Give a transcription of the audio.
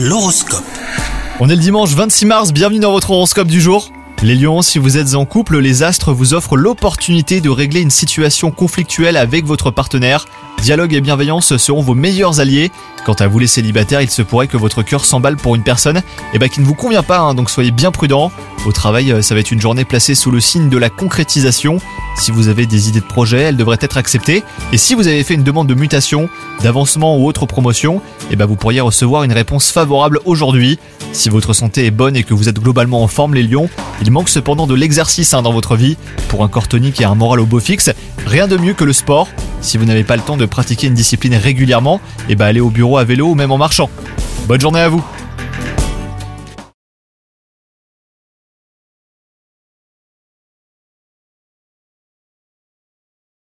L'horoscope. On est le dimanche 26 mars, bienvenue dans votre horoscope du jour. Les lions, si vous êtes en couple, les astres vous offrent l'opportunité de régler une situation conflictuelle avec votre partenaire. Dialogue et bienveillance seront vos meilleurs alliés. Quant à vous les célibataires, il se pourrait que votre cœur s'emballe pour une personne eh ben, qui ne vous convient pas, hein, donc soyez bien prudents. Au travail, euh, ça va être une journée placée sous le signe de la concrétisation. Si vous avez des idées de projet, elles devraient être acceptées. Et si vous avez fait une demande de mutation, d'avancement ou autre promotion, eh ben, vous pourriez recevoir une réponse favorable aujourd'hui. Si votre santé est bonne et que vous êtes globalement en forme, les lions, il manque cependant de l'exercice hein, dans votre vie. Pour un corps tonique et un moral au beau fixe, rien de mieux que le sport. Si vous n'avez pas le temps de pratiquer une discipline régulièrement, eh ben allez au bureau à vélo ou même en marchant. Bonne journée à vous